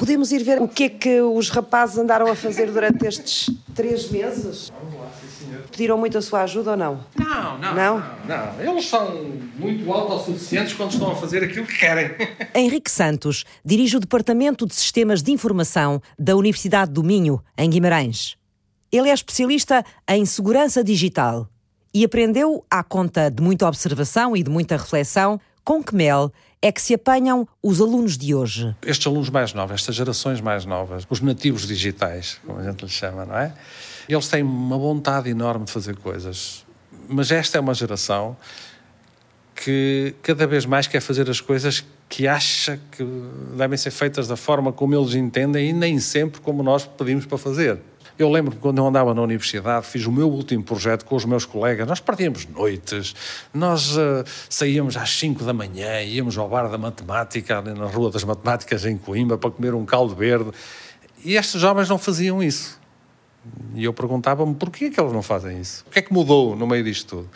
Podemos ir ver o que é que os rapazes andaram a fazer durante estes três meses? Vamos lá, sim, senhor. Pediram muito a sua ajuda ou não? Não, não, Não? não, não. Eles são muito autossuficientes quando estão a fazer aquilo que querem. Henrique Santos dirige o Departamento de Sistemas de Informação da Universidade do Minho, em Guimarães. Ele é especialista em segurança digital e aprendeu, à conta de muita observação e de muita reflexão, com que mel é que se apanham os alunos de hoje. Estes alunos mais novos, estas gerações mais novas, os nativos digitais, como a gente lhes chama, não é? Eles têm uma vontade enorme de fazer coisas. Mas esta é uma geração que cada vez mais quer fazer as coisas que acha que devem ser feitas da forma como eles entendem e nem sempre como nós pedimos para fazer. Eu lembro que quando eu andava na universidade, fiz o meu último projeto com os meus colegas. Nós partíamos noites, nós uh, saíamos às 5 da manhã, íamos ao bar da matemática, na Rua das Matemáticas, em Coimbra, para comer um caldo verde. E estes jovens não faziam isso. E eu perguntava-me porquê é que eles não fazem isso? O que é que mudou no meio disto tudo?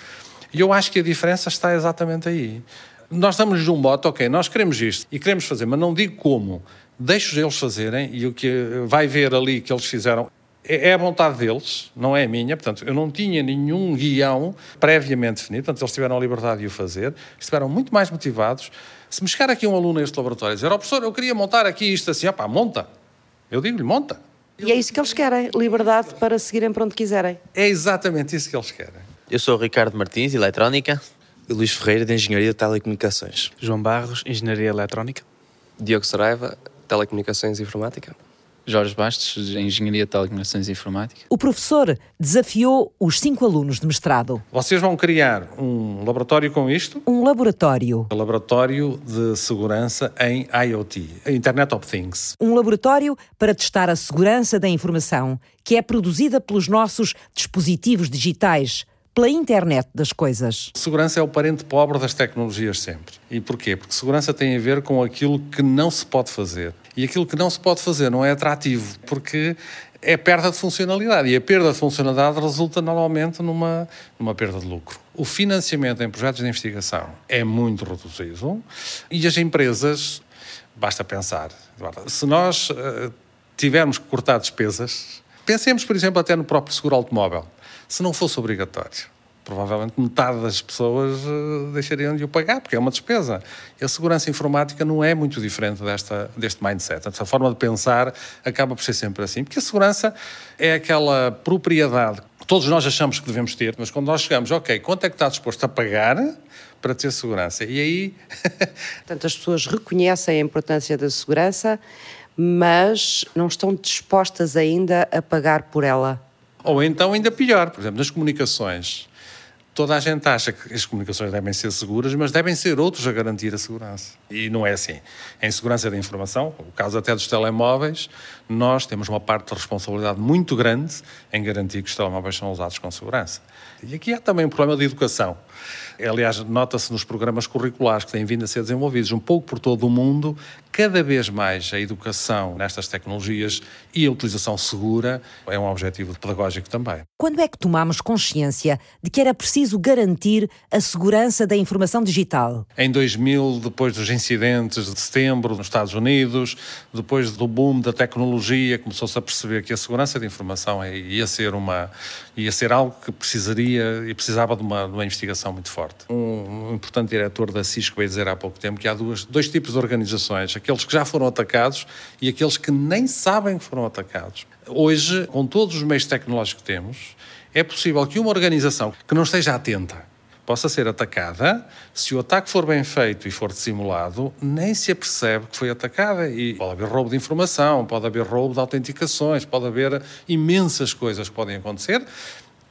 E eu acho que a diferença está exatamente aí. Nós damos-lhes um bote, ok, nós queremos isto e queremos fazer, mas não digo como. Deixo eles fazerem e o que vai ver ali que eles fizeram é a vontade deles, não é a minha. Portanto, eu não tinha nenhum guião previamente definido, portanto, eles tiveram a liberdade de o fazer, estiveram muito mais motivados. Se me chegar aqui um aluno a este laboratório e dizer, ó oh, professor, eu queria montar aqui isto assim, opá, monta. Eu digo-lhe, monta. E é isso que eles querem, liberdade para seguirem para onde quiserem. É exatamente isso que eles querem. Eu sou o Ricardo Martins, de Eletrónica. E Luís Ferreira, de Engenharia de Telecomunicações. João Barros, Engenharia Eletrónica. Diogo Saraiva, Telecomunicações e Informática. Jorge Bastos, de Engenharia de Telecomunicações e Informática. O professor desafiou os cinco alunos de mestrado. Vocês vão criar um laboratório com isto? Um laboratório. Um laboratório de segurança em IoT, Internet of Things. Um laboratório para testar a segurança da informação que é produzida pelos nossos dispositivos digitais pela internet das coisas. Segurança é o parente pobre das tecnologias sempre. E porquê? Porque segurança tem a ver com aquilo que não se pode fazer. E aquilo que não se pode fazer não é atrativo, porque é perda de funcionalidade. E a perda de funcionalidade resulta normalmente numa, numa perda de lucro. O financiamento em projetos de investigação é muito reduzido e as empresas, basta pensar, Eduardo, se nós uh, tivermos que cortar despesas, pensemos, por exemplo, até no próprio seguro automóvel se não fosse obrigatório. Provavelmente metade das pessoas uh, deixariam de o pagar, porque é uma despesa. E a segurança informática não é muito diferente desta, deste mindset. Essa forma de pensar acaba por ser sempre assim. Porque a segurança é aquela propriedade que todos nós achamos que devemos ter, mas quando nós chegamos, ok, quanto é que está disposto a pagar para ter segurança? E aí. Portanto, as pessoas reconhecem a importância da segurança, mas não estão dispostas ainda a pagar por ela. Ou então, ainda pior, por exemplo, nas comunicações. Toda a gente acha que as comunicações devem ser seguras, mas devem ser outros a garantir a segurança. E não é assim. Em segurança da informação, o caso até dos telemóveis, nós temos uma parte de responsabilidade muito grande em garantir que os telemóveis são usados com segurança. E aqui há também um problema de educação. Aliás, nota-se nos programas curriculares que têm vindo a ser desenvolvidos um pouco por todo o mundo, cada vez mais a educação nestas tecnologias e a utilização segura é um objetivo pedagógico também. Quando é que tomamos consciência de que era preciso garantir a segurança da informação digital? Em 2000, depois dos incidentes de setembro nos Estados Unidos, depois do boom da tecnologia, começou-se a perceber que a segurança da informação ia ser uma ia ser algo que precisaria e precisava de uma, de uma investigação muito forte. Um importante diretor da Cisco veio dizer há pouco tempo que há duas, dois tipos de organizações, aqueles que já foram atacados e aqueles que nem sabem que foram atacados. Hoje, com todos os meios tecnológicos que temos, é possível que uma organização que não esteja atenta possa ser atacada, se o ataque for bem feito e for dissimulado, nem se apercebe que foi atacada. E pode haver roubo de informação, pode haver roubo de autenticações, pode haver imensas coisas que podem acontecer.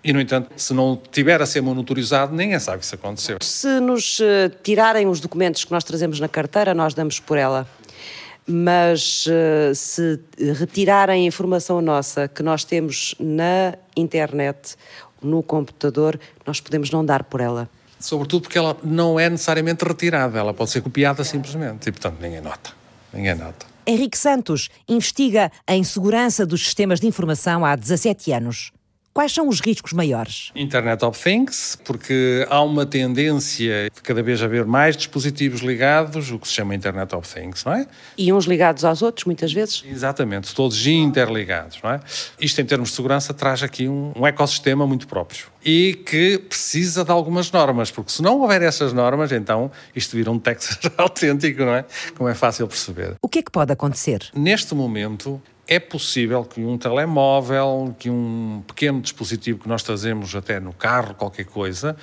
E, no entanto, se não tiver a ser monitorizado, ninguém sabe que isso aconteceu. Se nos uh, tirarem os documentos que nós trazemos na carteira, nós damos por ela. Mas uh, se retirarem a informação nossa que nós temos na internet no computador, nós podemos não dar por ela. Sobretudo porque ela não é necessariamente retirada, ela pode ser copiada simplesmente e, portanto, ninguém nota. Ninguém nota. Henrique Santos investiga em segurança dos sistemas de informação há 17 anos. Quais são os riscos maiores? Internet of Things, porque há uma tendência de cada vez haver mais dispositivos ligados, o que se chama Internet of Things, não é? E uns ligados aos outros, muitas vezes? Exatamente, todos interligados, não é? Isto, em termos de segurança, traz aqui um, um ecossistema muito próprio e que precisa de algumas normas, porque se não houver essas normas, então isto vira um Texas autêntico, não é? Como é fácil perceber. O que é que pode acontecer? Neste momento, é possível que um telemóvel, que um pequeno dispositivo que nós trazemos até no carro, qualquer coisa,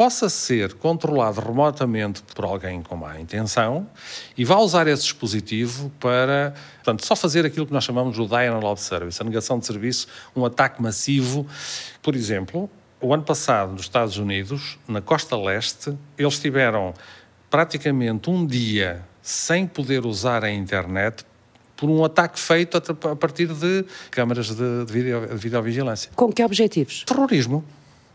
possa ser controlado remotamente por alguém com má intenção e vá usar esse dispositivo para, portanto, só fazer aquilo que nós chamamos de denial of service, a negação de serviço, um ataque massivo. Por exemplo, o ano passado, nos Estados Unidos, na costa leste, eles tiveram praticamente um dia sem poder usar a internet por um ataque feito a partir de câmaras de, de, video, de videovigilância. Com que objetivos? Terrorismo.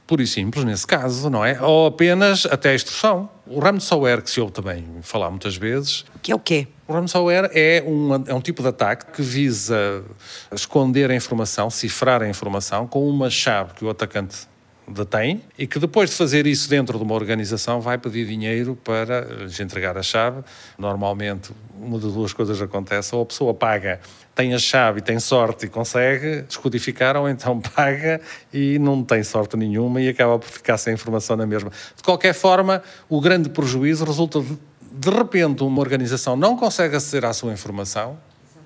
Puro e simples, nesse caso, não é? Ou apenas até a extorsão. O ransomware, que se ouve também falar muitas vezes. Que é o quê? O ransomware é um, é um tipo de ataque que visa esconder a informação, cifrar a informação com uma chave que o atacante detém e que depois de fazer isso dentro de uma organização vai pedir dinheiro para lhes entregar a chave. Normalmente, uma das duas coisas acontece, ou a pessoa paga, tem a chave e tem sorte e consegue descodificar, ou então paga e não tem sorte nenhuma e acaba por ficar sem informação na mesma. De qualquer forma, o grande prejuízo resulta de, de repente, uma organização não consegue aceder à sua informação,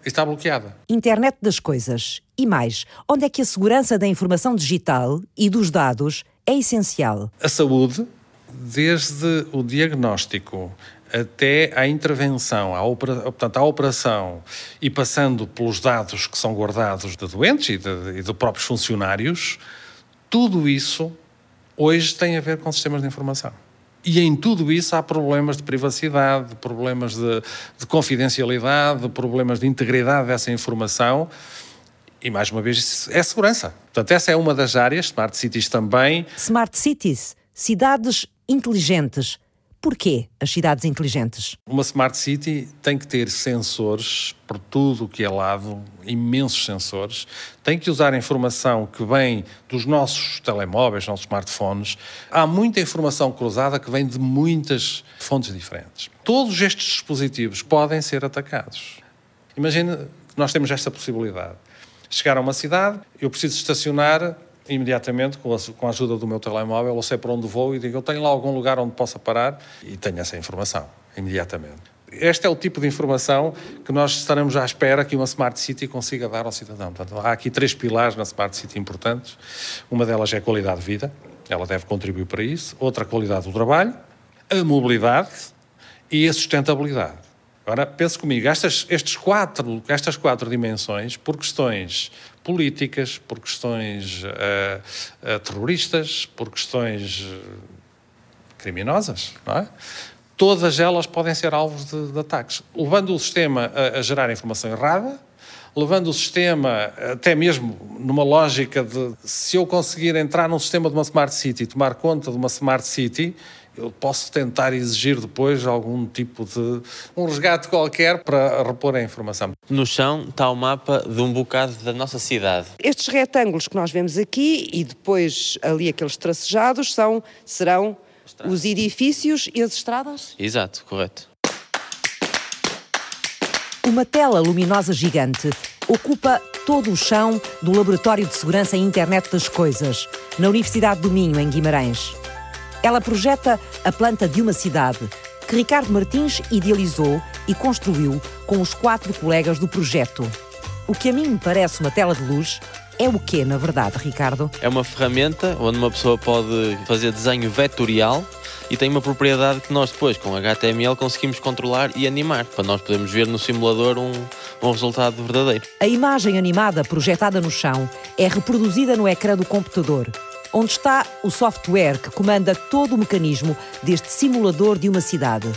está bloqueada. Internet das coisas. E mais, onde é que a segurança da informação digital e dos dados é essencial? A saúde, desde o diagnóstico até à intervenção, à, portanto, à operação e passando pelos dados que são guardados de doentes e de, e de próprios funcionários, tudo isso hoje tem a ver com sistemas de informação. E em tudo isso há problemas de privacidade, problemas de, de confidencialidade, problemas de integridade dessa informação. E mais uma vez, é segurança. Portanto, essa é uma das áreas, Smart Cities também. Smart Cities, cidades inteligentes Porquê as cidades inteligentes? Uma smart city tem que ter sensores por tudo o que é lado, imensos sensores. Tem que usar informação que vem dos nossos telemóveis, nossos smartphones. Há muita informação cruzada que vem de muitas fontes diferentes. Todos estes dispositivos podem ser atacados. Imagina que nós temos esta possibilidade. Chegar a uma cidade, eu preciso estacionar imediatamente, com a, com a ajuda do meu telemóvel, eu sei para onde vou e digo, eu tenho lá algum lugar onde possa parar e tenho essa informação, imediatamente. Este é o tipo de informação que nós estaremos à espera que uma Smart City consiga dar ao cidadão. Portanto, há aqui três pilares na Smart City importantes. Uma delas é a qualidade de vida, ela deve contribuir para isso. Outra, a qualidade do trabalho, a mobilidade e a sustentabilidade. Agora, pense comigo, estas, estes quatro, estas quatro dimensões, por questões políticas, por questões uh, terroristas, por questões uh, criminosas, não é? Todas elas podem ser alvos de, de ataques, levando o sistema a, a, gerar informação errada, levando o sistema até mesmo numa lógica de se eu conseguir entrar num sistema de uma smart city, tomar conta de uma smart city, eu posso tentar exigir depois algum tipo de um resgate qualquer para repor a informação. No chão está o mapa de um bocado da nossa cidade. Estes retângulos que nós vemos aqui e depois ali aqueles tracejados são, serão estradas. os edifícios e as estradas? Exato, correto. Uma tela luminosa gigante ocupa todo o chão do Laboratório de Segurança e Internet das Coisas, na Universidade do Minho, em Guimarães. Ela projeta a planta de uma cidade que Ricardo Martins idealizou e construiu com os quatro colegas do projeto. O que a mim parece uma tela de luz é o que, na verdade, Ricardo? É uma ferramenta onde uma pessoa pode fazer desenho vetorial e tem uma propriedade que nós depois, com HTML, conseguimos controlar e animar, para nós podermos ver no simulador um, um resultado verdadeiro. A imagem animada projetada no chão é reproduzida no ecrã do computador onde está o software que comanda todo o mecanismo deste simulador de uma cidade.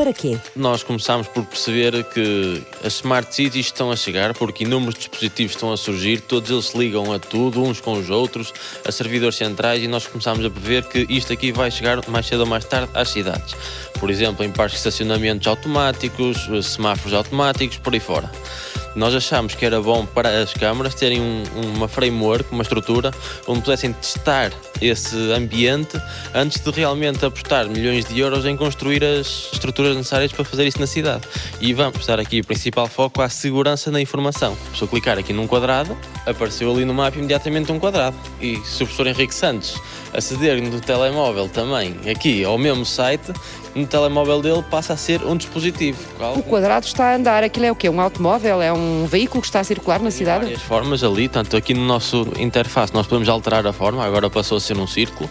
Para quê? Nós começámos por perceber que as smart cities estão a chegar porque inúmeros dispositivos estão a surgir, todos eles se ligam a tudo, uns com os outros, a servidores centrais, e nós começámos a prever que isto aqui vai chegar mais cedo ou mais tarde às cidades. Por exemplo, em parques de estacionamentos automáticos, semáforos automáticos, por aí fora. Nós achámos que era bom para as câmaras terem um, uma framework, uma estrutura, onde pudessem testar esse ambiente antes de realmente apostar milhões de euros em construir as estruturas necessárias para fazer isso na cidade. E vamos dar aqui o principal foco à segurança na informação. Se eu clicar aqui num quadrado, apareceu ali no mapa imediatamente um quadrado. E se o professor Henrique Santos aceder no telemóvel também aqui ao mesmo site, no telemóvel dele passa a ser um dispositivo. O quadrado está a andar, aquilo é o quê? Um automóvel? É um veículo que está a circular na cidade? Várias formas ali, tanto aqui no nosso interface nós podemos alterar a forma, agora passou a ser um círculo.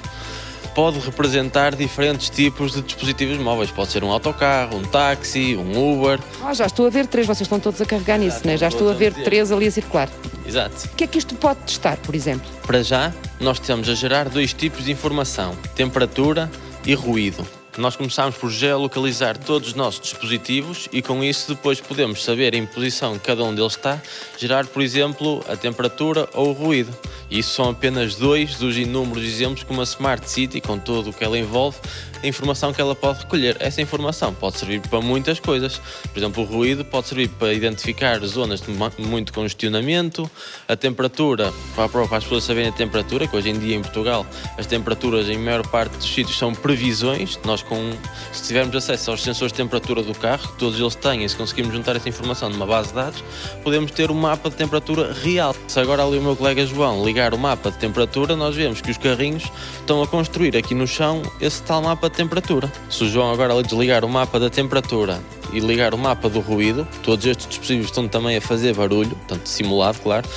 Pode representar diferentes tipos de dispositivos móveis. Pode ser um autocarro, um táxi, um Uber. Ah, já estou a ver três, vocês estão todos a carregar nisso, né? já estou a ver três ali a circular. Exato. O que é que isto pode testar, por exemplo? Para já, nós estamos a gerar dois tipos de informação: temperatura e ruído. Nós começámos por geolocalizar todos os nossos dispositivos e com isso depois podemos saber em posição que cada um deles está, gerar, por exemplo, a temperatura ou o ruído. E isso são apenas dois dos inúmeros exemplos que uma Smart City, com tudo o que ela envolve, a informação que ela pode recolher. Essa informação pode servir para muitas coisas. Por exemplo, o ruído pode servir para identificar zonas de muito congestionamento, a temperatura, para, as pessoas saberem a temperatura, que hoje em dia em Portugal as temperaturas em maior parte dos sítios são previsões. Nós, com, se tivermos acesso aos sensores de temperatura do carro, que todos eles têm, e se conseguirmos juntar essa informação numa base de dados, podemos ter um mapa de temperatura real. Se agora ali o meu colega João ligar o mapa de temperatura, nós vemos que os carrinhos estão a construir aqui no chão esse tal mapa de temperatura. Se o João agora desligar o mapa da temperatura e ligar o mapa do ruído, todos estes dispositivos estão também a fazer barulho, portanto simulado, claro,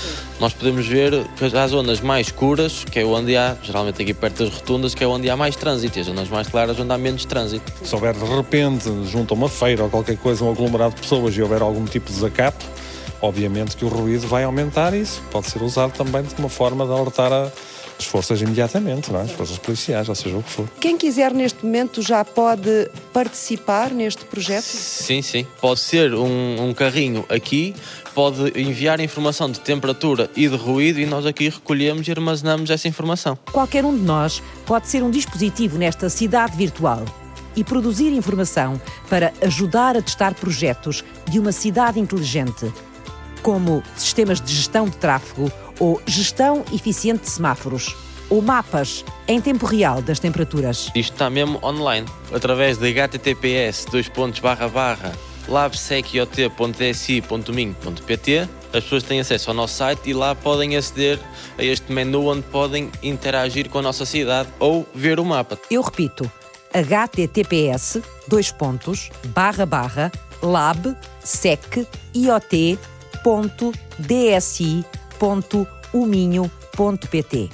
nós podemos ver que há zonas mais escuras, que é onde há, geralmente aqui perto das rotundas, que é onde há mais trânsito, e as zonas mais claras onde há menos trânsito. Se houver de repente, junto a uma feira ou qualquer coisa, um aglomerado de pessoas e houver algum tipo de desacato, obviamente que o ruído vai aumentar e isso pode ser usado também de uma forma de alertar a as forças imediatamente, não é? as forças policiais, ou seja o que for. Quem quiser neste momento já pode participar neste projeto? Sim, sim. Pode ser um, um carrinho aqui, pode enviar informação de temperatura e de ruído e nós aqui recolhemos e armazenamos essa informação. Qualquer um de nós pode ser um dispositivo nesta cidade virtual e produzir informação para ajudar a testar projetos de uma cidade inteligente, como sistemas de gestão de tráfego ou gestão eficiente de semáforos, ou mapas em tempo real das temperaturas. Isto está mesmo online, através de https labsequiot.dsi.minho.pt as pessoas têm acesso ao nosso site e lá podem aceder a este menu onde podem interagir com a nossa cidade ou ver o mapa. Eu repito, https dois pontos, barra, barra, lab, sec, uminho.pt.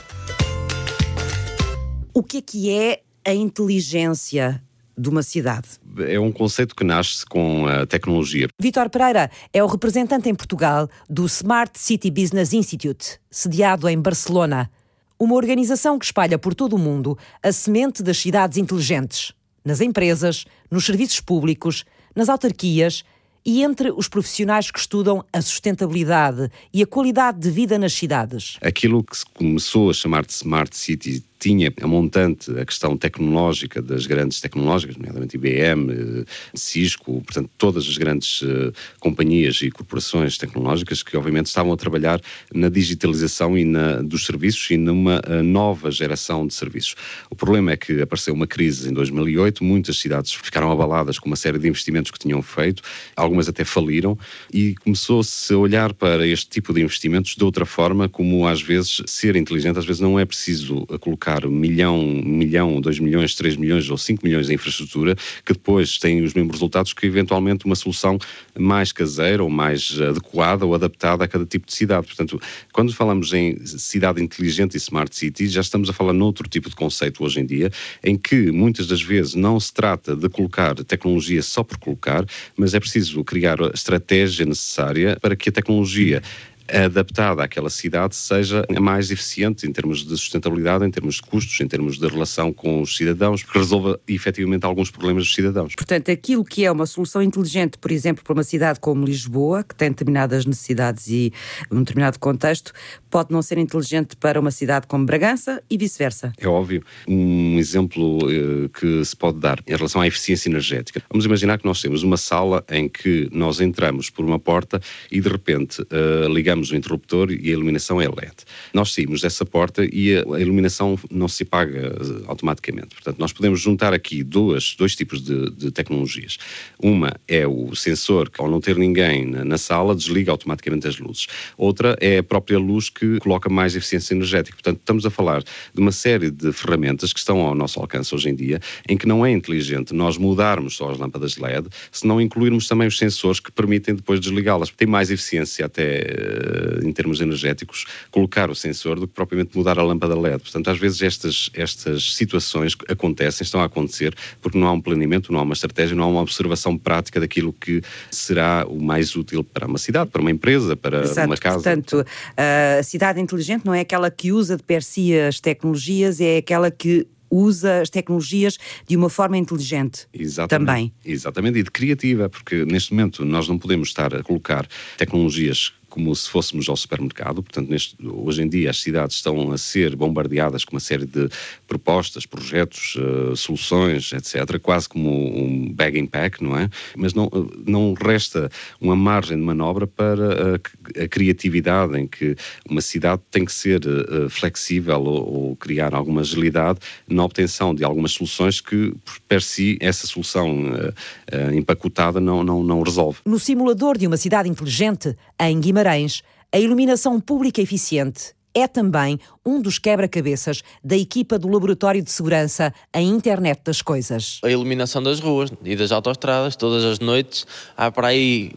O que é que é a inteligência de uma cidade? É um conceito que nasce com a tecnologia. Vitor Pereira é o representante em Portugal do Smart City Business Institute, sediado em Barcelona, uma organização que espalha por todo o mundo a semente das cidades inteligentes, nas empresas, nos serviços públicos, nas autarquias e entre os profissionais que estudam a sustentabilidade e a qualidade de vida nas cidades. Aquilo que se começou a chamar de Smart City tinha a montante a questão tecnológica das grandes tecnológicas, nomeadamente IBM, eh, Cisco, portanto, todas as grandes uh, companhias e corporações tecnológicas que, obviamente, estavam a trabalhar na digitalização e na, dos serviços e numa uh, nova geração de serviços. O problema é que apareceu uma crise em 2008, muitas cidades ficaram abaladas com uma série de investimentos que tinham feito, algumas até faliram, e começou-se a olhar para este tipo de investimentos de outra forma, como às vezes ser inteligente, às vezes não é preciso colocar colocar um milhão, milhão, dois milhões, três milhões ou cinco milhões em infraestrutura, que depois têm os mesmos resultados que eventualmente uma solução mais caseira ou mais adequada ou adaptada a cada tipo de cidade. Portanto, quando falamos em cidade inteligente e smart city, já estamos a falar noutro tipo de conceito hoje em dia, em que muitas das vezes não se trata de colocar tecnologia só por colocar, mas é preciso criar a estratégia necessária para que a tecnologia adaptada àquela cidade seja a mais eficiente em termos de sustentabilidade, em termos de custos, em termos de relação com os cidadãos, que resolva efetivamente alguns problemas dos cidadãos. Portanto, aquilo que é uma solução inteligente, por exemplo, para uma cidade como Lisboa, que tem determinadas necessidades e um determinado contexto, pode não ser inteligente para uma cidade como Bragança e vice-versa. É óbvio. Um exemplo eh, que se pode dar em relação à eficiência energética. Vamos imaginar que nós temos uma sala em que nós entramos por uma porta e de repente uh, ligamos o interruptor e a iluminação é LED. Nós saímos dessa porta e a, iluminação não se apaga uh, automaticamente. Portanto, nós podemos juntar aqui duas, dois tipos de, de, tecnologias. Uma é o sensor que, ao não ter ninguém na, na sala, desliga automaticamente as luzes. Outra é a própria luz que coloca mais eficiência energética. Portanto, estamos a falar de uma série de ferramentas que estão ao nosso alcance hoje em dia, em que não é inteligente nós mudarmos só as lâmpadas LED, se não incluirmos também os sensores que permitem depois desligá-las. Tem mais eficiência até eh, em termos energéticos colocar o sensor do que propriamente mudar a lâmpada LED. Portanto, às vezes estas, estas situações acontecem, estão a acontecer, porque não há um planeamento, não há uma estratégia, não há uma observação prática daquilo que será o mais útil para uma cidade, para uma empresa, para Exato, uma casa. Portanto, a cidade inteligente não é aquela que usa de per si as tecnologias, é aquela que usa as tecnologias de uma forma inteligente Exatamente. também. Exatamente, e de criativa, porque neste momento nós não podemos estar a colocar tecnologias como se fôssemos ao supermercado. Portanto, neste, hoje em dia as cidades estão a ser bombardeadas com uma série de propostas, projetos, uh, soluções, etc., quase como um bag and pack, não é? Mas não, não resta uma margem de manobra para a, a criatividade em que uma cidade tem que ser uh, flexível ou, ou, criar alguma agilidade na obtenção de algumas soluções que, per si, essa solução uh, empacotada não, não, não resolve. No simulador de uma cidade inteligente, em Guimarães, Guimarães, a iluminação pública eficiente é também um dos quebra-cabeças da equipa do Laboratório de Segurança a Internet das Coisas. A iluminação das ruas e das autoestradas, todas as noites, há para aí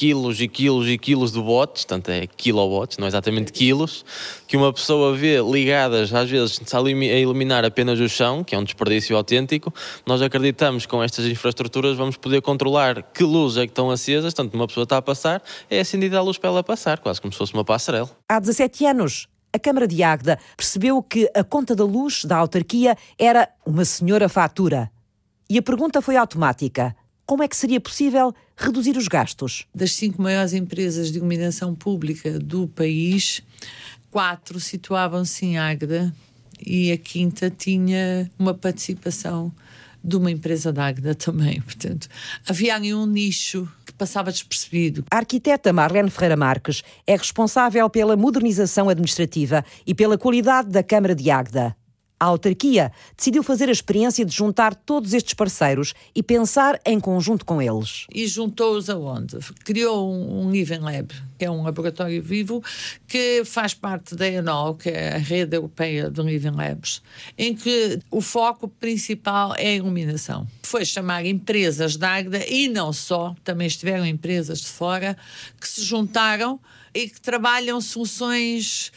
quilos e quilos e quilos de watts, portanto é kilowatts, não é exatamente quilos, que uma pessoa vê ligadas às vezes a iluminar apenas o chão, que é um desperdício autêntico. Nós acreditamos que com estas infraestruturas vamos poder controlar que luzes é que estão acesas, portanto uma pessoa está a passar, é acendida a luz para ela passar, quase como se fosse uma passarela. Há 17 anos, a Câmara de Águeda percebeu que a conta da luz da autarquia era uma senhora fatura. E a pergunta foi automática como é que seria possível reduzir os gastos? Das cinco maiores empresas de iluminação pública do país, quatro situavam-se em Águeda e a quinta tinha uma participação de uma empresa da Águeda também. Portanto, havia ali um nicho que passava despercebido. A arquiteta Marlene Ferreira Marques é responsável pela modernização administrativa e pela qualidade da Câmara de Águeda. A autarquia decidiu fazer a experiência de juntar todos estes parceiros e pensar em conjunto com eles. E juntou-os aonde? Criou um, Living Lab, que é um laboratório vivo, que faz parte da ENOL, que é a rede europeia de Living Labs, em que o foco principal é a iluminação. Foi chamar empresas da Agda e não só, também estiveram empresas de fora, que se juntaram e que trabalham soluções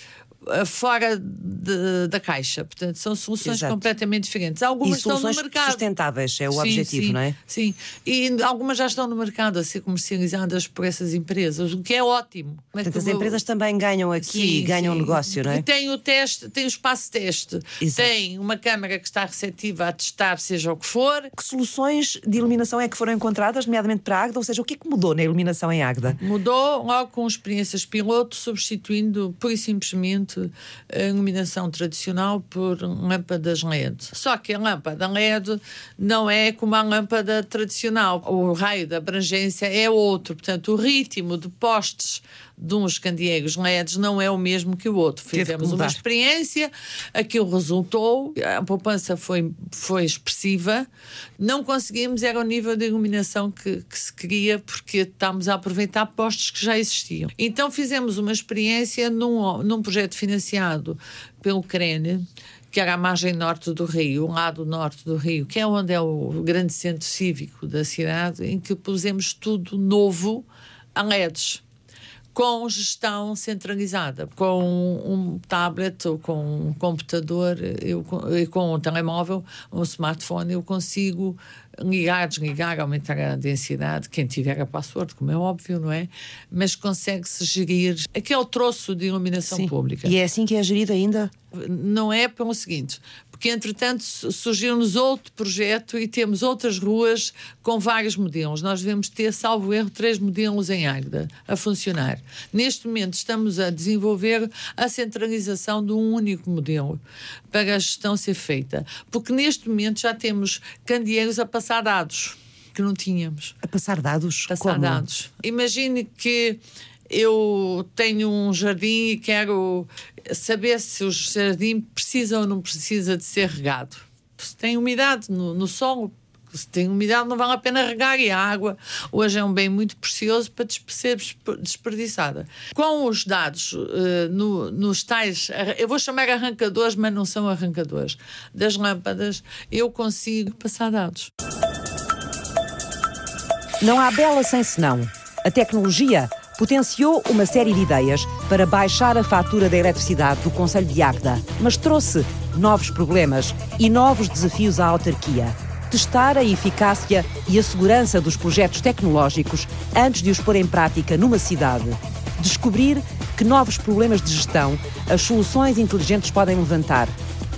fora de, da caixa. Portanto, são soluções Exato. completamente diferentes. Algumas estão no mercado. sustentáveis, é o sim, objetivo, sim, não é? Sim, e algumas já estão no mercado a ser comercializadas por essas empresas, o que é ótimo. Portanto, as empresas também ganham aqui, sim, ganham negócio, não é? E tem o teste, tem o espaço teste, Exato. tem uma câmara que está receptiva a testar, seja o que for. Que soluções de iluminação é que foram encontradas, nomeadamente para a Agda? Ou seja, o que é que mudou na iluminação em Agda? Mudou logo com experiências piloto, substituindo pura e simplesmente a iluminação tradicional por lâmpadas LED. Só que a lâmpada LED não é como a lâmpada tradicional. O raio da abrangência é outro. Portanto, o ritmo de postes de uns candeeiros LEDs não é o mesmo que o outro. Fizemos uma experiência, aquilo resultou, a poupança foi, foi expressiva, não conseguimos, era o nível de iluminação que, que se queria, porque estávamos a aproveitar postos que já existiam. Então fizemos uma experiência num, num projeto financiado pelo CRENE, que era a margem norte do Rio, um lado norte do Rio, que é onde é o grande centro cívico da cidade, em que pusemos tudo novo a LEDs com gestão centralizada, com um tablet ou com um computador eu, e com um telemóvel, um smartphone, eu consigo ligar, desligar, aumentar a densidade, quem tiver a password, como é óbvio, não é? Mas consegue-se gerir aquele troço de iluminação Sim. pública. E é assim que é gerido ainda? Não é pelo seguinte, porque entretanto surgiu-nos outro projeto e temos outras ruas com vários modelos. Nós devemos ter, salvo erro, três modelos em Águeda a funcionar. Neste momento estamos a desenvolver a centralização de um único modelo para a gestão ser feita, porque neste momento já temos candeeiros a passar dados que não tínhamos. A passar dados? Passar Como? dados. Imagine que eu tenho um jardim e quero saber se o jardim precisa ou não precisa de ser regado. Se tem umidade no, no solo, se tem umidade não vale a pena regar e a água hoje é um bem muito precioso para ser desperdiçada. Com os dados uh, no, nos tais, eu vou chamar arrancadores, mas não são arrancadores, das lâmpadas, eu consigo passar dados. Não há bela sem senão. A tecnologia potenciou uma série de ideias para baixar a fatura da eletricidade do Conselho de Águeda, mas trouxe novos problemas e novos desafios à autarquia. Testar a eficácia e a segurança dos projetos tecnológicos antes de os pôr em prática numa cidade. Descobrir que novos problemas de gestão as soluções inteligentes podem levantar.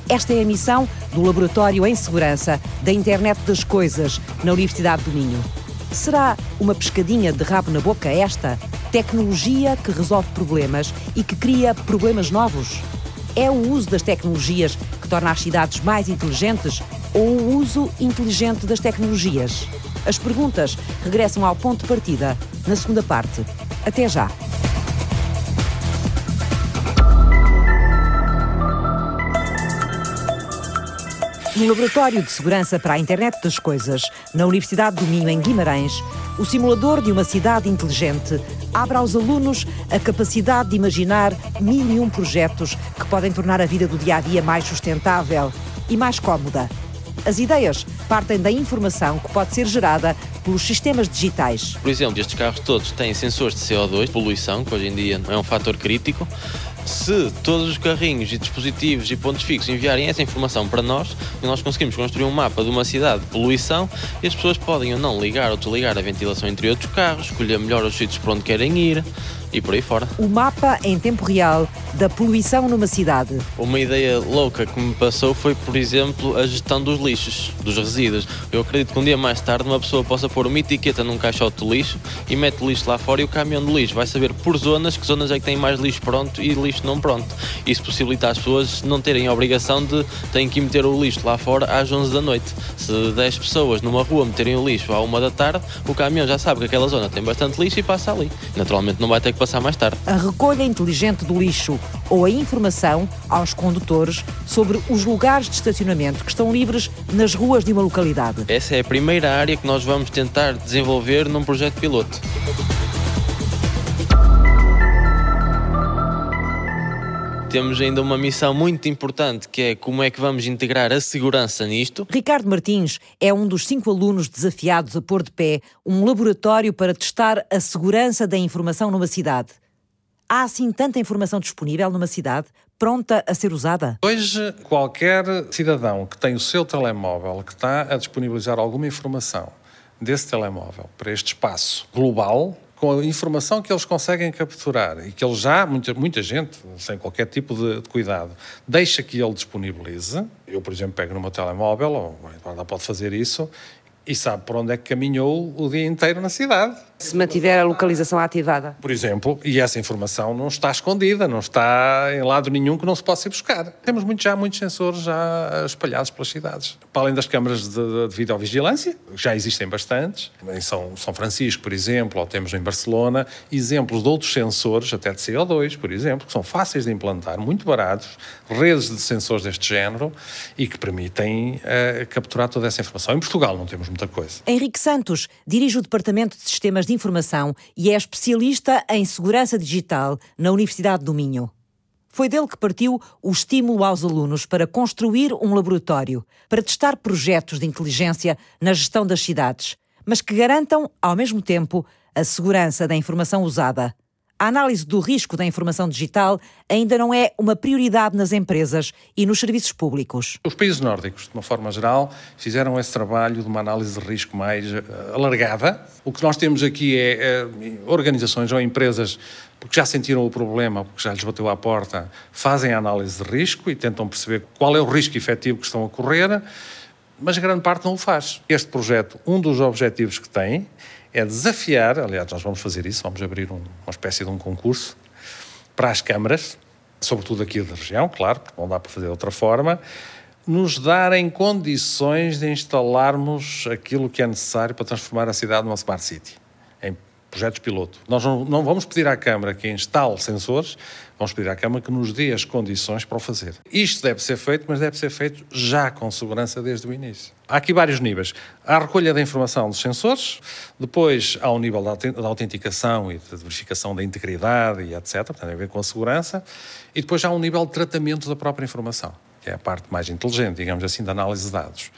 Esta é a missão do Laboratório em Segurança da Internet das Coisas na Universidade do Minho. Será uma pescadinha de rabo na boca esta? Tecnologia que resolve problemas e que cria problemas novos? É o uso das tecnologias que torna as cidades mais inteligentes ou o uso inteligente das tecnologias? As perguntas regressam ao ponto de partida na segunda parte. Até já! No Laboratório de Segurança para a Internet das Coisas, na Universidade do Minho, em Guimarães, o simulador de uma cidade inteligente abre aos alunos a capacidade de imaginar mil e um projetos que podem tornar a vida do dia a dia mais sustentável e mais cómoda. As ideias partem da informação que pode ser gerada pelos sistemas digitais. Por exemplo, estes carros todos têm sensores de CO2, poluição, que hoje em dia é um fator crítico. Se todos os carrinhos e dispositivos e pontos fixos enviarem essa informação para nós, nós conseguimos construir um mapa de uma cidade de poluição e as pessoas podem ou não ligar ou desligar a ventilação interior dos carros, escolher melhor os sítios para onde querem ir e por aí fora. O mapa em tempo real da poluição numa cidade. Uma ideia louca que me passou foi, por exemplo, a gestão dos lixos, dos resíduos. Eu acredito que um dia mais tarde uma pessoa possa pôr uma etiqueta num caixote de lixo e mete o lixo lá fora e o caminhão de lixo vai saber por zonas que zonas é que têm mais lixo pronto e lixo não pronto. Isso possibilita as pessoas não terem a obrigação de têm que meter o lixo lá fora às 11 da noite. Se 10 pessoas numa rua meterem o lixo à 1 da tarde, o caminhão já sabe que aquela zona tem bastante lixo e passa ali. Naturalmente não vai ter que passar mais tarde. A recolha inteligente do lixo ou a informação aos condutores sobre os lugares de estacionamento que estão livres nas ruas de uma localidade. Essa é a primeira área que nós vamos tentar desenvolver num projeto piloto. Temos ainda uma missão muito importante que é como é que vamos integrar a segurança nisto. Ricardo Martins é um dos cinco alunos desafiados a pôr de pé um laboratório para testar a segurança da informação numa cidade. Há assim tanta informação disponível numa cidade, pronta a ser usada? Hoje, qualquer cidadão que tem o seu telemóvel, que está a disponibilizar alguma informação desse telemóvel para este espaço global, com a informação que eles conseguem capturar e que eles já, muita, muita gente, sem qualquer tipo de, de cuidado, deixa que ele disponibilize. Eu, por exemplo, pego no meu telemóvel, ou agora pode fazer isso, e sabe por onde é que caminhou o dia inteiro na cidade. Se mantiver a localização ativada. Por exemplo, e essa informação não está escondida, não está em lado nenhum que não se possa ir buscar. Temos muito, já muitos sensores já espalhados pelas cidades. Para além das câmaras de, de videovigilância, já existem bastantes. Em São, São Francisco, por exemplo, ou temos em Barcelona, exemplos de outros sensores, até de CO2, por exemplo, que são fáceis de implantar, muito baratos, redes de sensores deste género e que permitem uh, capturar toda essa informação. Em Portugal não temos muita coisa. Henrique Santos dirige o Departamento de Sistemas de Informação e é especialista em segurança digital na Universidade do Minho. Foi dele que partiu o estímulo aos alunos para construir um laboratório para testar projetos de inteligência na gestão das cidades, mas que garantam, ao mesmo tempo, a segurança da informação usada. A análise do risco da informação digital ainda não é uma prioridade nas empresas e nos serviços públicos. Os países nórdicos, de uma forma geral, fizeram esse trabalho de uma análise de risco mais uh, alargada. O que nós temos aqui é uh, organizações ou empresas porque já sentiram o problema, porque já lhes bateu à porta, fazem a análise de risco e tentam perceber qual é o risco efetivo que estão a correr, mas grande parte não o faz. Este projeto, um dos objetivos que tem é desafiar, aliás, nós vamos fazer isso, vamos abrir um, uma espécie de um concurso para as câmaras, sobretudo aqui da região, claro, porque não dá para fazer de outra forma, nos darem condições de instalarmos aquilo que é necessário para transformar a cidade numa smart city, em projetos piloto. Nós não, não vamos pedir à Câmara que instale sensores, vamos pedir à Câmara que nos dê as condições para o fazer. Isto deve ser feito, mas deve ser feito já com segurança desde o início. Há aqui vários níveis. Há a recolha da informação dos sensores, depois há o nível da autenticação e de verificação da integridade e etc., portanto, tem a ver com a segurança, e depois há um nível de tratamento da própria informação, que é a parte mais inteligente, digamos assim, da análise de dados.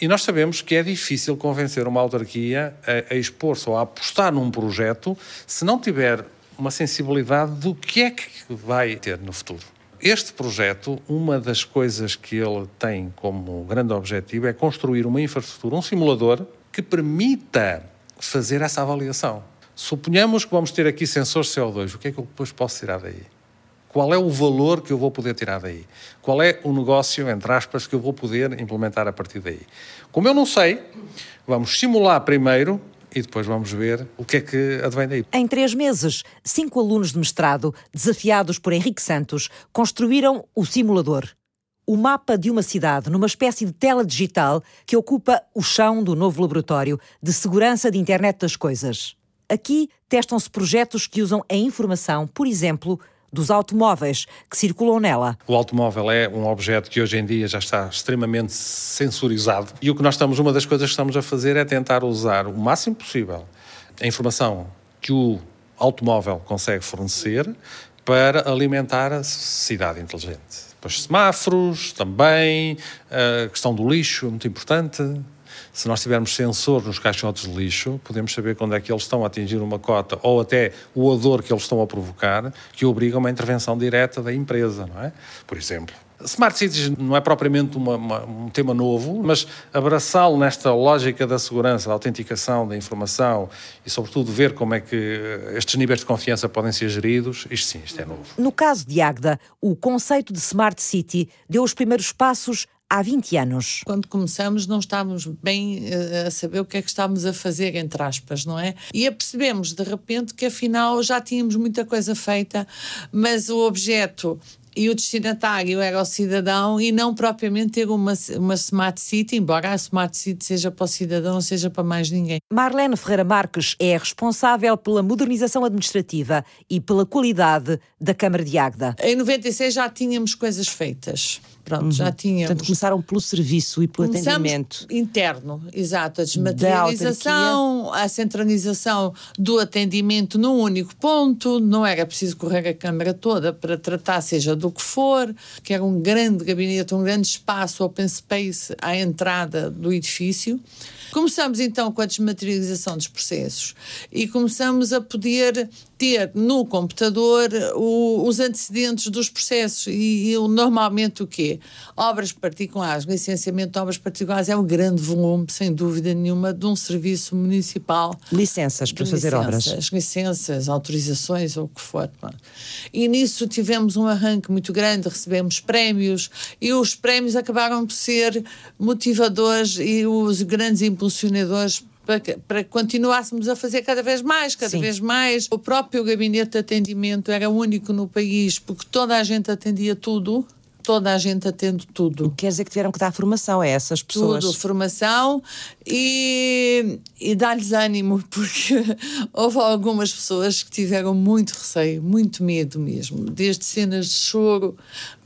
E nós sabemos que é difícil convencer uma autarquia a, a expor-se ou a apostar num projeto se não tiver uma sensibilidade do que é que vai ter no futuro. Este projeto, uma das coisas que ele tem como grande objetivo é construir uma infraestrutura, um simulador que permita fazer essa avaliação. Suponhamos que vamos ter aqui sensores CO2, o que é que eu depois posso tirar daí? Qual é o valor que eu vou poder tirar daí? Qual é o negócio, entre aspas, que eu vou poder implementar a partir daí? Como eu não sei, vamos simular primeiro e depois vamos ver o que é que advém daí. Em três meses, cinco alunos de mestrado, desafiados por Henrique Santos, construíram o simulador. O mapa de uma cidade numa espécie de tela digital que ocupa o chão do novo laboratório de segurança de internet das coisas. Aqui testam-se projetos que usam a informação, por exemplo, dos automóveis que circulam nela. O automóvel é um objeto que hoje em dia já está extremamente sensorizado e o que nós estamos, uma das coisas que estamos a fazer é tentar usar o máximo possível a informação que o automóvel consegue fornecer para alimentar a cidade inteligente. Depois semáforos também, a questão do lixo muito importante, se nós tivermos sensor nos caixotes de lixo, podemos saber quando é que eles estão a atingir uma cota ou até o odor que eles estão a provocar, que obriga uma intervenção direta da empresa, não é? Por exemplo. Smart Cities não é propriamente uma, uma, um tema novo, mas abraçá-lo nesta lógica da segurança, da autenticação da informação e, sobretudo, ver como é que estes níveis de confiança podem ser geridos, isto sim, isto é novo. No caso de Agda, o conceito de Smart City deu os primeiros passos há 20 anos. Quando começamos, não estávamos bem uh, a saber o que é que estávamos a fazer, entre aspas, não é? E apercebemos de repente que afinal já tínhamos muita coisa feita, mas o objeto e o destinatário era o cidadão e não propriamente ter uma, uma smart city, embora a smart city seja para o cidadão, seja para mais ninguém. Marlene Ferreira Marques é responsável pela modernização administrativa e pela qualidade da Câmara de Águeda. Em 96 já tínhamos coisas feitas. Pronto, uhum. já tínhamos. Portanto, começaram pelo serviço e pelo Começamos atendimento. interno, exato. A desmaterialização, a centralização do atendimento num único ponto. Não era preciso correr a Câmara toda para tratar, seja do que for, que era um grande gabinete, um grande espaço open space à entrada do edifício. Começamos então com a desmaterialização dos processos e começamos a poder ter no computador o, os antecedentes dos processos e, e normalmente o quê? Obras particulares, licenciamento de obras particulares é um grande volume, sem dúvida nenhuma, de um serviço municipal. Licenças para fazer licenças, obras. Licenças, autorizações ou o que for. E nisso tivemos um arranque muito grande, recebemos prémios e os prémios acabaram por ser motivadores e os grandes impulsionadores para que, para que continuássemos a fazer cada vez mais, cada Sim. vez mais. O próprio gabinete de atendimento era único no país, porque toda a gente atendia tudo toda a gente atende tudo. Quer dizer que tiveram que dar formação a essas pessoas? Tudo, formação e, e dar-lhes ânimo, porque houve algumas pessoas que tiveram muito receio, muito medo mesmo, desde cenas de choro,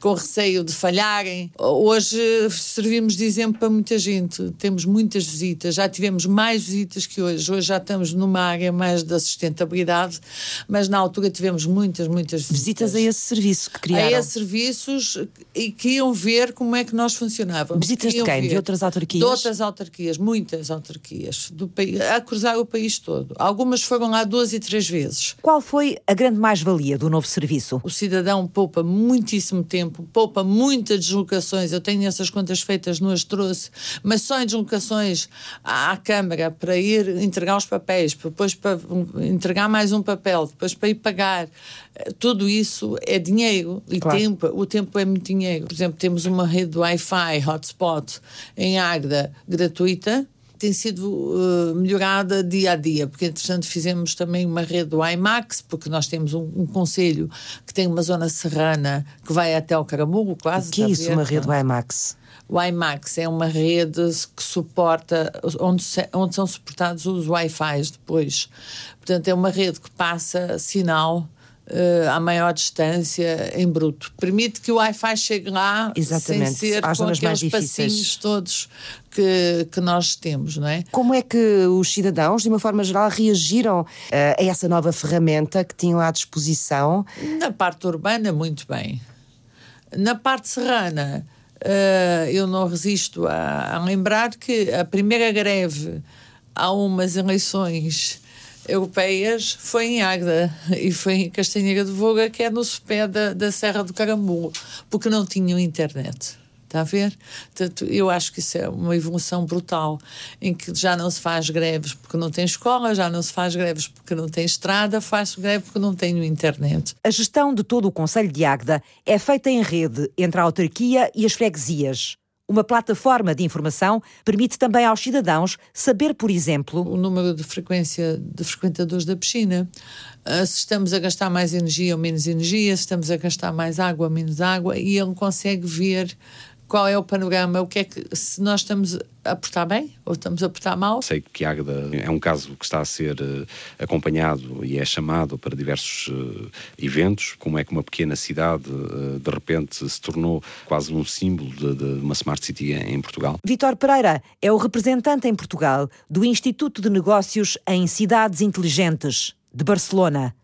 com receio de falharem. Hoje servimos de exemplo para muita gente. Temos muitas visitas, já tivemos mais visitas que hoje. Hoje já estamos numa área mais da sustentabilidade, mas na altura tivemos muitas, muitas visitas. Visitas a esse serviço que criaram. A esses serviços e que iam ver como é que nós funcionávamos. Visitas de Queriam quem? ver. De outras autarquias? De outras autarquias, muitas autarquias, do país, a cruzar o país todo. Algumas foram lá duas e três vezes. Qual foi a grande mais-valia do novo serviço? O cidadão poupa muitíssimo tempo, poupa muitas deslocações. Eu tenho essas contas feitas, não as trouxe, mas só em deslocações à, à Câmara para ir entregar os papéis, depois para entregar mais um papel, depois para ir pagar. Eh, Tudo isso é dinheiro e Claro. tempo. O tempo é muito dinheiro. Por exemplo, temos uma rede de Wi-Fi hotspot em Águeda gratuita tem sido eh, melhorada dia a dia, porque entretanto fizemos também uma rede do IMAX, porque nós temos um, um conselho que tem uma zona serrana que vai até ao Caramulo, quase. O que é isso, uma rede é? IMAX? O IMAX é uma rede que suporta, onde, se- onde são suportados os Wi-Fi depois. Portanto, é uma rede que passa sinal eh, à maior distância em bruto. Permite que o Wi-Fi chegue lá Exatamente, sem ser às com mais aqueles difíceis. passinhos todos que, que nós temos, não é? Como é que os cidadãos, de uma forma geral, reagiram eh, a essa nova ferramenta que tinham à disposição? Na parte urbana, muito bem. Na parte serrana, eh, eu não resisto a, a lembrar que a primeira greve há umas eleições europeias foi em Águeda e foi em Castanheira de Voga, que é no sopé da, da Serra do Caramulo, porque não tinham internet. Está a ver? Portanto, eu acho que isso é uma evolução brutal, em que já não se faz greves porque não tem escola, já não se faz greves porque não tem estrada, faz greve porque não tem internet. A gestão de todo o Conselho de Águeda é feita em rede entre a autarquia e as freguesias. Uma plataforma de informação permite também aos cidadãos saber, por exemplo, o número de frequência de frequentadores da piscina, ah, se estamos a gastar mais energia ou menos energia, se estamos a gastar mais água ou menos água, e ele consegue ver qual é o panorama, o que é que se nós estamos a portar bem ou estamos a portar mal. Sei que Águeda é um caso que está a ser eh, acompanhado e é chamado para diversos eh, eventos, como é que uma pequena cidade eh, de repente se tornou quase um símbolo de, de uma Smart City em, em Portugal. Vítor Pereira é o representante em Portugal do Instituto de Negócios em Cidades Inteligentes, de Barcelona.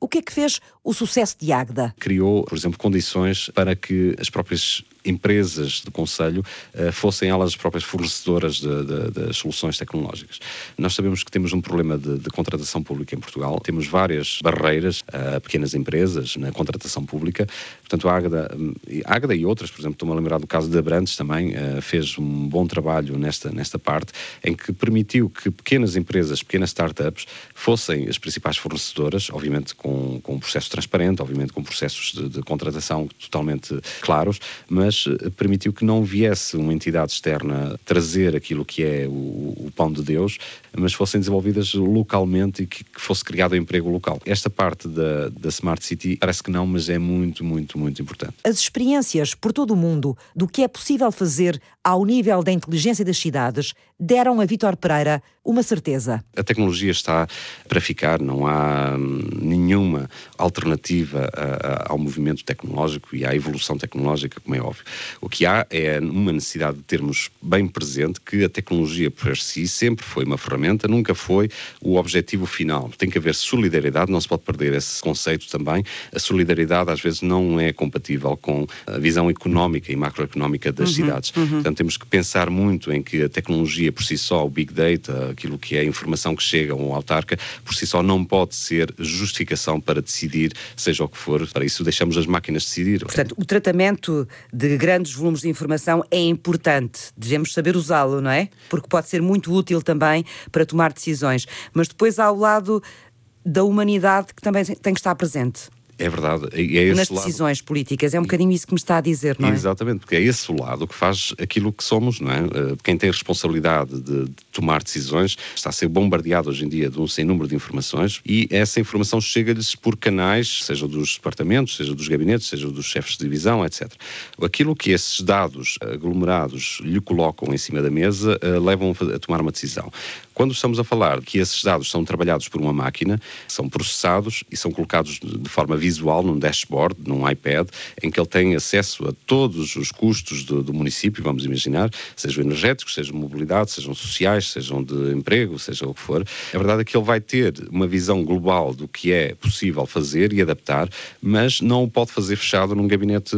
O que é que fez o sucesso de Águeda? Criou, por exemplo, condições para que as próprias empresas do Conselho eh, fossem elas as próprias fornecedoras de- de- das soluções tecnológicas. Nós sabemos que temos um problema de, de contratação pública em Portugal, temos várias barreiras a pequenas empresas na contratação pública, portanto a Águeda, hum, Águeda e outras, por exemplo, estou-me a lembrar do caso de Abrantes também, eh, fez um bom trabalho nesta, nesta parte, em que permitiu que pequenas empresas, pequenas startups, fossem as principais fornecedoras, obviamente com, com um processo transparente, obviamente com processos de, de contratação totalmente claros, mas eh, permitiu que não viesse uma entidade externa trazer aquilo que é o, o pão de Deus, mas fossem desenvolvidas localmente e que, que fosse criado emprego local. Esta parte da, da Smart City parece que não, mas é muito, muito, muito importante. As experiências por todo o mundo do que é possível fazer ao nível da inteligência das cidades deram a Vítor Pereira uma certeza. A tecnologia está para ficar, não há hum, nenhuma alternativa ao movimento tecnológico e à evolução tecnológica, como é óbvio. O que há é uma necessidade de termos bem presente que a tecnologia por si sempre foi uma ferramenta, nunca foi o objetivo final. Tem que haver solidariedade, não se pode perder esse conceito também. A solidariedade às vezes não é compatível com a visão económica e macroeconómica das Uhum, cidades. uhum. Portanto, temos que pensar muito em que a tecnologia por si só, o Big Data, aquilo que é a informação que chega a um autarca, por si só não pode ser justificação para decidir, seja o que for. Para isso deixamos as máquinas decidir. Portanto, o tratamento de grandes volumes de informação é importante. Devemos saber usá-lo, não é? Porque pode ser muito útil também para tomar decisões. Mas depois há o lado da humanidade que também tem que estar presente. É verdade. É nas lado. decisões políticas. É um bocadinho isso que me está a dizer, não é? Exatamente, porque é esse o lado que faz aquilo que somos, não é? Eh, Quem tem responsabilidade de, de tomar decisões está a ser bombardeado hoje em dia de um sem número de informações e essa informação chega-lhes por canais, seja dos departamentos, seja dos gabinetes, seja dos chefes de divisão, etc. Aquilo que esses dados aglomerados lhe colocam em cima da mesa eh, levam a a tomar uma decisão. Quando estamos a falar que esses dados são trabalhados por uma máquina, são processados e são colocados de forma visual num dashboard, num iPad, em que ele tem acesso a todos os custos do, do município, vamos imaginar, sejam energéticos, sejam mobilidade, sejam sociais, sejam de emprego, seja o que for. A verdade é que ele vai ter uma visão global do que é possível fazer e adaptar, mas não o pode fazer fechado num gabinete,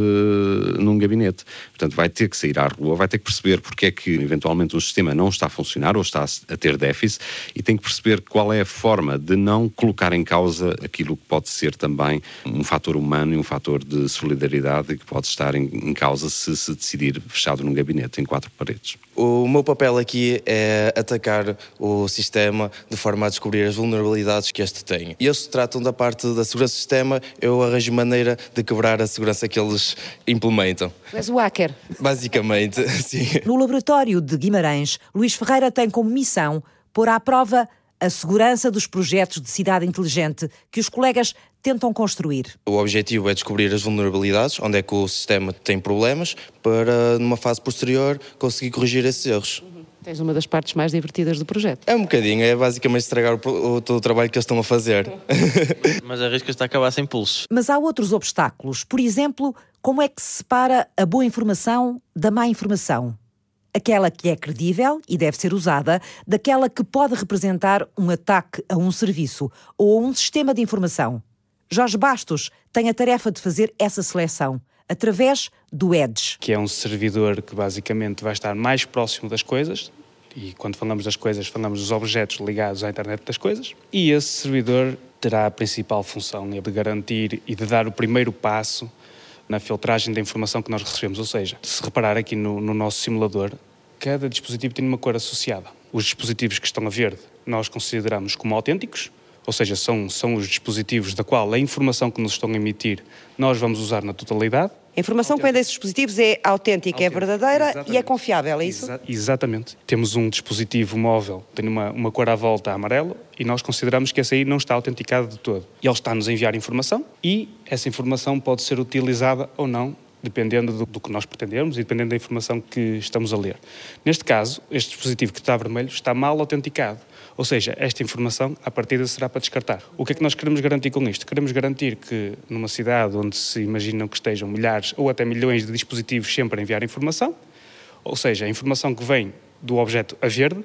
num gabinete. Portanto, vai ter que sair à rua, vai ter que perceber porque é que eventualmente um sistema não está a funcionar ou está a ter déficit e tem que perceber qual é a forma de não colocar em causa aquilo que pode ser também um fator humano e um fator de solidariedade que pode estar em, em causa se se decidir fechado num gabinete em quatro paredes. O meu papel aqui é atacar o sistema de forma a descobrir as vulnerabilidades que este tem. E eles se tratam da parte da segurança do sistema, eu arranjo maneira de quebrar a segurança que eles implementam. És o hacker. Basicamente, sim. No laboratório de Guimarães, Luís Ferreira tem como missão pôr à prova a segurança dos projetos de cidade inteligente que os colegas tentam construir. O objetivo é descobrir as vulnerabilidades, onde é que o sistema tem problemas, para, numa fase posterior, conseguir corrigir esses erros. Tens uma das partes mais divertidas do projeto. É um bocadinho, é basicamente estragar o, o, todo o trabalho que eles estão a fazer. Mas arriscas-te a acabar sem pulsos. Mas há outros obstáculos. Por exemplo, como é que se separa a boa informação da má informação? Aquela que é credível e deve ser usada, daquela que pode representar um ataque a um serviço ou a um sistema de informação. Jorge Bastos tem a tarefa de fazer essa seleção através do Edge. Que é um servidor que basicamente vai estar mais próximo das coisas, e quando falamos das coisas, falamos dos objetos ligados à internet das coisas, e esse servidor terá a principal função de garantir e de dar o primeiro passo na filtragem da informação que nós recebemos. Ou seja, se reparar aqui no, no nosso simulador, cada dispositivo tem uma cor associada. Os dispositivos que estão a verde nós consideramos como autênticos, ou seja, são, são os dispositivos da qual a informação que nos estão a emitir nós vamos usar na totalidade. A informação que vem desses dispositivos é autêntica, é verdadeira Exatamente. e é confiável, é isso? Exa exatamente. Temos um dispositivo móvel, tem uma, uma cor à volta amarelo e nós consideramos que esse aí não está autenticado de todo. E ele está-nos a enviar informação e essa informação pode ser utilizada ou não dependendo do, do, que nós pretendemos e dependendo da informação que estamos a ler. Neste caso, este dispositivo que está vermelho está mal autenticado. Ou seja, esta informação, à partida, será para descartar. O que é que nós queremos garantir com isto? Queremos garantir que numa cidade onde se imaginam que estejam milhares ou até milhões de dispositivos sempre a enviar informação, ou seja, a informação que vem do objeto a verde,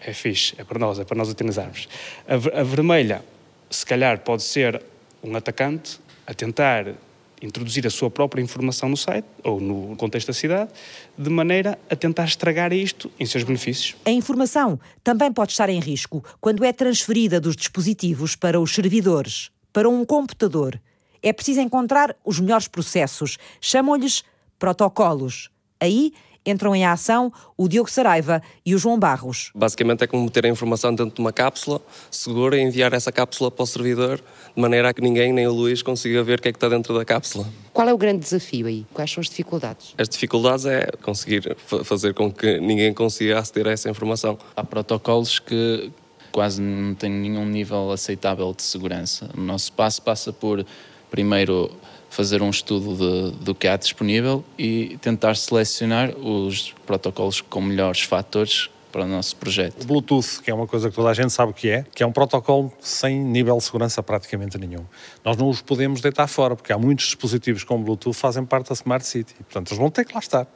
é fixe, é para nós, é para nós utilizarmos. A, a vermelha, se calhar, pode ser um atacante a tentar introduzir a sua própria informação no site ou no contexto da cidade, de maneira a tentar estragar isto em seus benefícios. A informação também pode estar em risco quando é transferida dos dispositivos para os servidores, para um computador. É preciso encontrar os melhores processos, chamam-lhes protocolos. Aí entram em ação o Diogo Saraiva e o João Barros. Basicamente é como meter a informação dentro de uma cápsula segura e enviar essa cápsula para o servidor, de maneira a que ninguém, nem o Luís, consiga ver o que é que está dentro da cápsula. Qual é o grande desafio aí? Quais são as dificuldades? As dificuldades é conseguir fazer com que ninguém consiga aceder a essa informação. Há protocolos que quase não têm nenhum nível aceitável de segurança. O nosso passo passa por, primeiro, fazer um estudo de, do que há disponível e tentar selecionar os protocolos com melhores fatores para o nosso projeto. O Bluetooth, que é uma coisa que toda a gente sabe o que é, que é um protocolo sem nível de segurança praticamente nenhum. Nós não os podemos deitar fora, porque há muitos dispositivos com Bluetooth que fazem parte da Smart City. Portanto, eles vão ter que lá estar.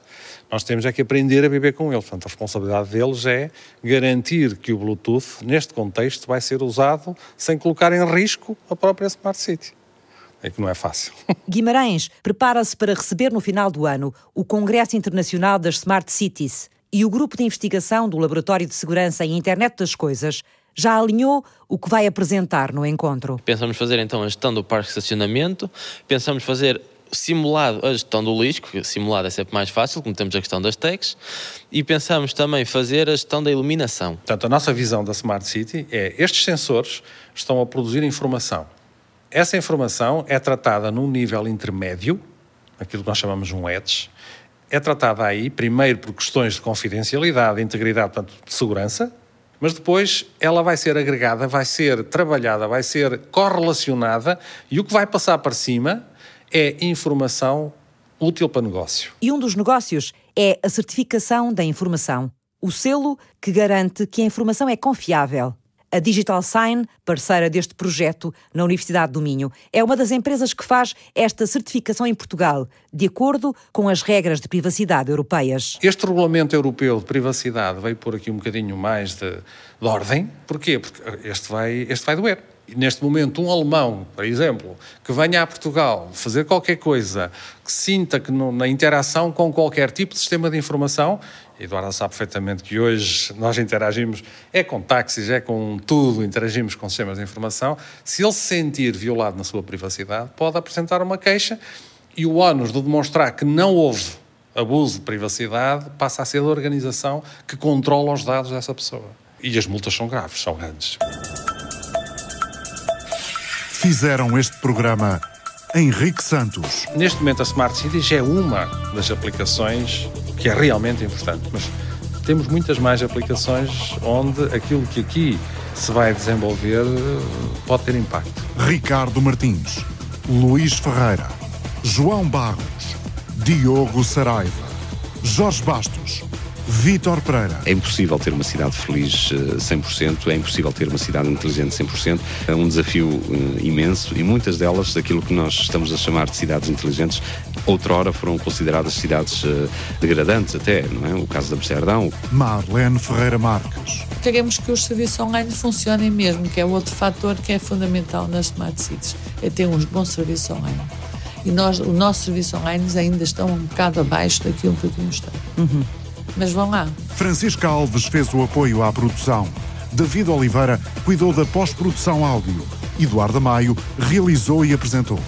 Nós temos é que aprender a viver com eles. Portanto, a responsabilidade deles é garantir que o Bluetooth, neste contexto, vai ser usado sem colocar em risco a própria Smart City é que não é fácil. Guimarães prepara-se para receber no final do ano o Congresso Internacional das Smart Cities e o grupo de investigação do Laboratório de Segurança e Internet das Coisas já alinhou o que vai apresentar no encontro. Pensamos fazer então a gestão do parque de estacionamento, pensamos fazer simulado a gestão do lixo, que simulado é sempre mais fácil, como temos a questão das techs, e pensamos também fazer a gestão da iluminação. Portanto, a nossa visão da Smart City é estes sensores estão a produzir informação essa informação é tratada num nível intermédio, aquilo que nós chamamos um edge, é tratada aí, primeiro por questões de confidencialidade, integridade, portanto, de segurança, mas depois ela vai ser agregada, vai ser trabalhada, vai ser correlacionada e o que vai passar para cima é informação útil para negócio. E um dos negócios é a certificação da informação, o selo que garante que a informação é confiável. A Digital Sign, parceira deste projeto na Universidade do Minho. É uma das empresas que faz esta certificação em Portugal, de acordo com as regras de privacidade europeias. Este regulamento europeu de privacidade veio pôr aqui um bocadinho mais de, de ordem. Porquê? Porque este vai, este vai doer neste momento, um alemão, por exemplo, que venha a Portugal fazer qualquer coisa, que sinta que no, na interação com qualquer tipo de sistema de informação, Eduardo sabe perfeitamente que hoje nós interagimos, é com táxis, é com tudo, interagimos com sistemas de informação. Se ele se sentir violado na sua privacidade, pode apresentar uma queixa e o ónus de demonstrar que não houve abuso de privacidade passa a ser da organização que controla os dados dessa pessoa. E as multas são graves, são grandes. Fizeram este programa Henrique Santos. Neste momento, a Smart Cities é uma das aplicações que é realmente importante, mas temos muitas mais aplicações onde aquilo que aqui se vai desenvolver pode ter impacto. Ricardo Martins, Luís Ferreira, João Barros, Diogo Saraiva, Jorge Bastos, Vítor Pereira. É impossível ter uma cidade feliz 100%, eh, é impossível ter uma cidade inteligente 100%. É um desafio eh, imenso e muitas delas, daquilo que nós estamos a chamar de cidades inteligentes, outrora foram consideradas cidades eh, degradantes até, não é? O caso de Amsterdão. Marlene Ferreira Marques. Queremos que os serviços online funcionem mesmo, que é outro fator que é fundamental nas smart cities, é ter uns bons serviços online. E nós, o nosso serviço online ainda estão um bocado abaixo daquilo que devíamos estar. Uhum. Mas vão lá. Francisca Alves fez o apoio à produção. David Oliveira cuidou da pós-produção áudio. Eduardo Maio realizou e apresentou.